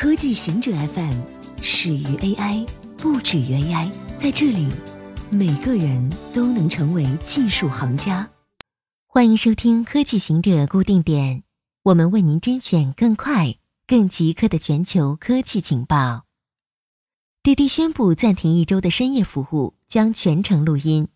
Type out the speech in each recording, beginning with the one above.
科技行者 FM 始于 AI，不止于 AI。在这里，每个人都能成为技术行家。欢迎收听科技行者固定点，我们为您甄选更快、更即刻的全球科技情报。滴滴宣布暂停一周的深夜服务，将全程录音。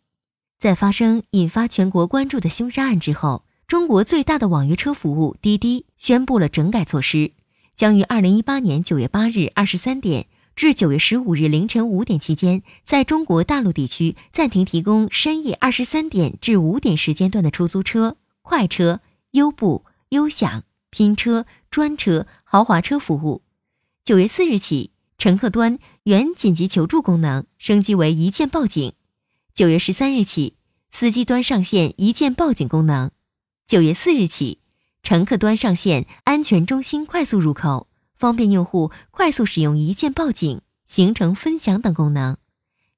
在发生引发全国关注的凶杀案之后，中国最大的网约车服务滴滴宣布了整改措施。将于二零一八年九月八日二十三点至九月十五日凌晨五点期间，在中国大陆地区暂停提供深夜二十三点至五点时间段的出租车、快车、优步、优享、拼车、专车、豪华车服务。九月四日起，乘客端原紧急求助功能升级为一键报警。九月十三日起，司机端上线一键报警功能。九月四日起。乘客端上线安全中心快速入口，方便用户快速使用一键报警、行程分享等功能。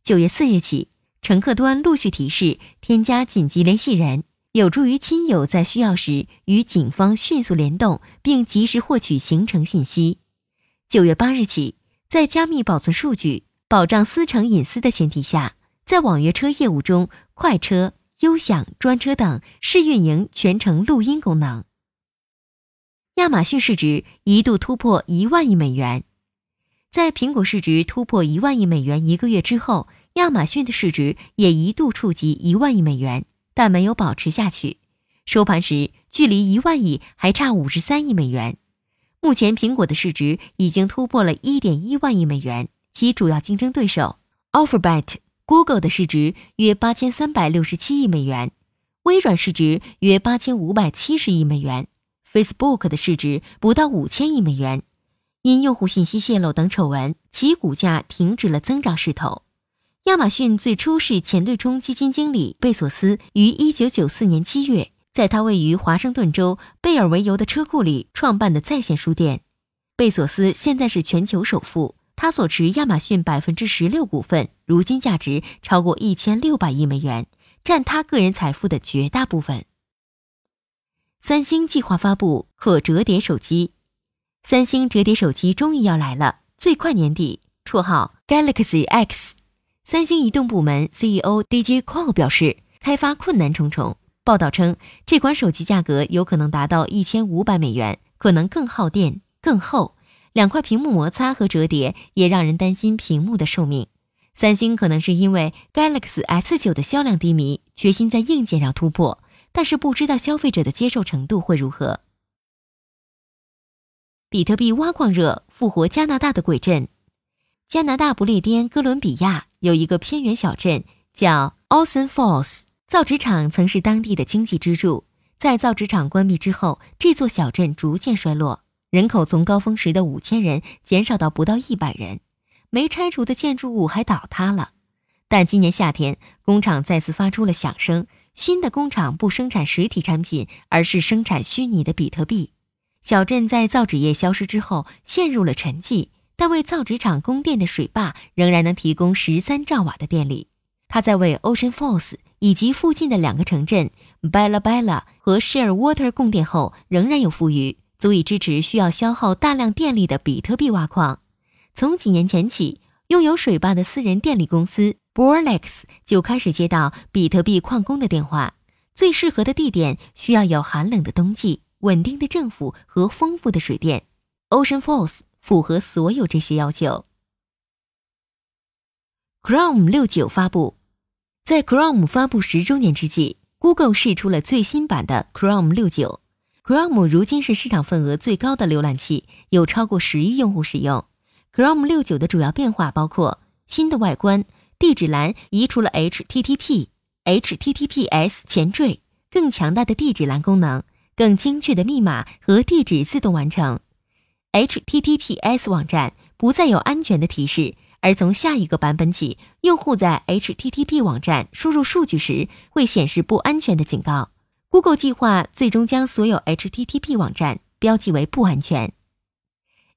九月四日起，乘客端陆续提示添加紧急联系人，有助于亲友在需要时与警方迅速联动，并及时获取行程信息。九月八日起，在加密保存数据、保障司乘隐私的前提下，在网约车业务中，快车、优享、专车等试运营全程录音功能。亚马逊市值一度突破一万亿美元，在苹果市值突破一万亿美元一个月之后，亚马逊的市值也一度触及一万亿美元，但没有保持下去。收盘时，距离一万亿还差五十三亿美元。目前，苹果的市值已经突破了一点一万亿美元，其主要竞争对手 Alphabet、Google 的市值约八千三百六十七亿美元，微软市值约八千五百七十亿美元。Facebook 的市值不到五千亿美元，因用户信息泄露等丑闻，其股价停止了增长势头。亚马逊最初是前对冲基金经理贝索斯于一九九四年七月，在他位于华盛顿州贝尔维尤的车库里创办的在线书店。贝索斯现在是全球首富，他所持亚马逊百分之十六股份，如今价值超过一千六百亿美元，占他个人财富的绝大部分。三星计划发布可折叠手机，三星折叠手机终于要来了，最快年底。绰号 Galaxy X。三星移动部门 CEO DJ Cole 表示，开发困难重重。报道称，这款手机价格有可能达到一千五百美元，可能更耗电、更厚。两块屏幕摩擦和折叠也让人担心屏幕的寿命。三星可能是因为 Galaxy S9 的销量低迷，决心在硬件上突破。但是不知道消费者的接受程度会如何。比特币挖矿热复活加拿大的鬼镇，加拿大不列颠哥伦比亚有一个偏远小镇叫 Ocean Falls，造纸厂曾是当地的经济支柱。在造纸厂关闭之后，这座小镇逐渐衰落，人口从高峰时的五千人减少到不到一百人，没拆除的建筑物还倒塌了。但今年夏天，工厂再次发出了响声。新的工厂不生产实体产品，而是生产虚拟的比特币。小镇在造纸业消失之后陷入了沉寂，但为造纸厂供电的水坝仍然能提供十三兆瓦的电力。它在为 Ocean Falls 以及附近的两个城镇 Bella Bella 和 Share Water 供电后，仍然有富余，足以支持需要消耗大量电力的比特币挖矿。从几年前起，拥有水坝的私人电力公司。Borlex 就开始接到比特币矿工的电话。最适合的地点需要有寒冷的冬季、稳定的政府和丰富的水电。Ocean Falls 符合所有这些要求。Chrome 六九发布，在 Chrome 发布十周年之际，Google 试出了最新版的 Chrome 六九。Chrome 如今是市场份额最高的浏览器，有超过十亿用户使用。Chrome 六九的主要变化包括新的外观。地址栏移除了 HTTP、HTTPS 前缀，更强大的地址栏功能，更精确的密码和地址自动完成。HTTPS 网站不再有安全的提示，而从下一个版本起，用户在 HTTP 网站输入数据时会显示不安全的警告。Google 计划最终将所有 HTTP 网站标记为不安全。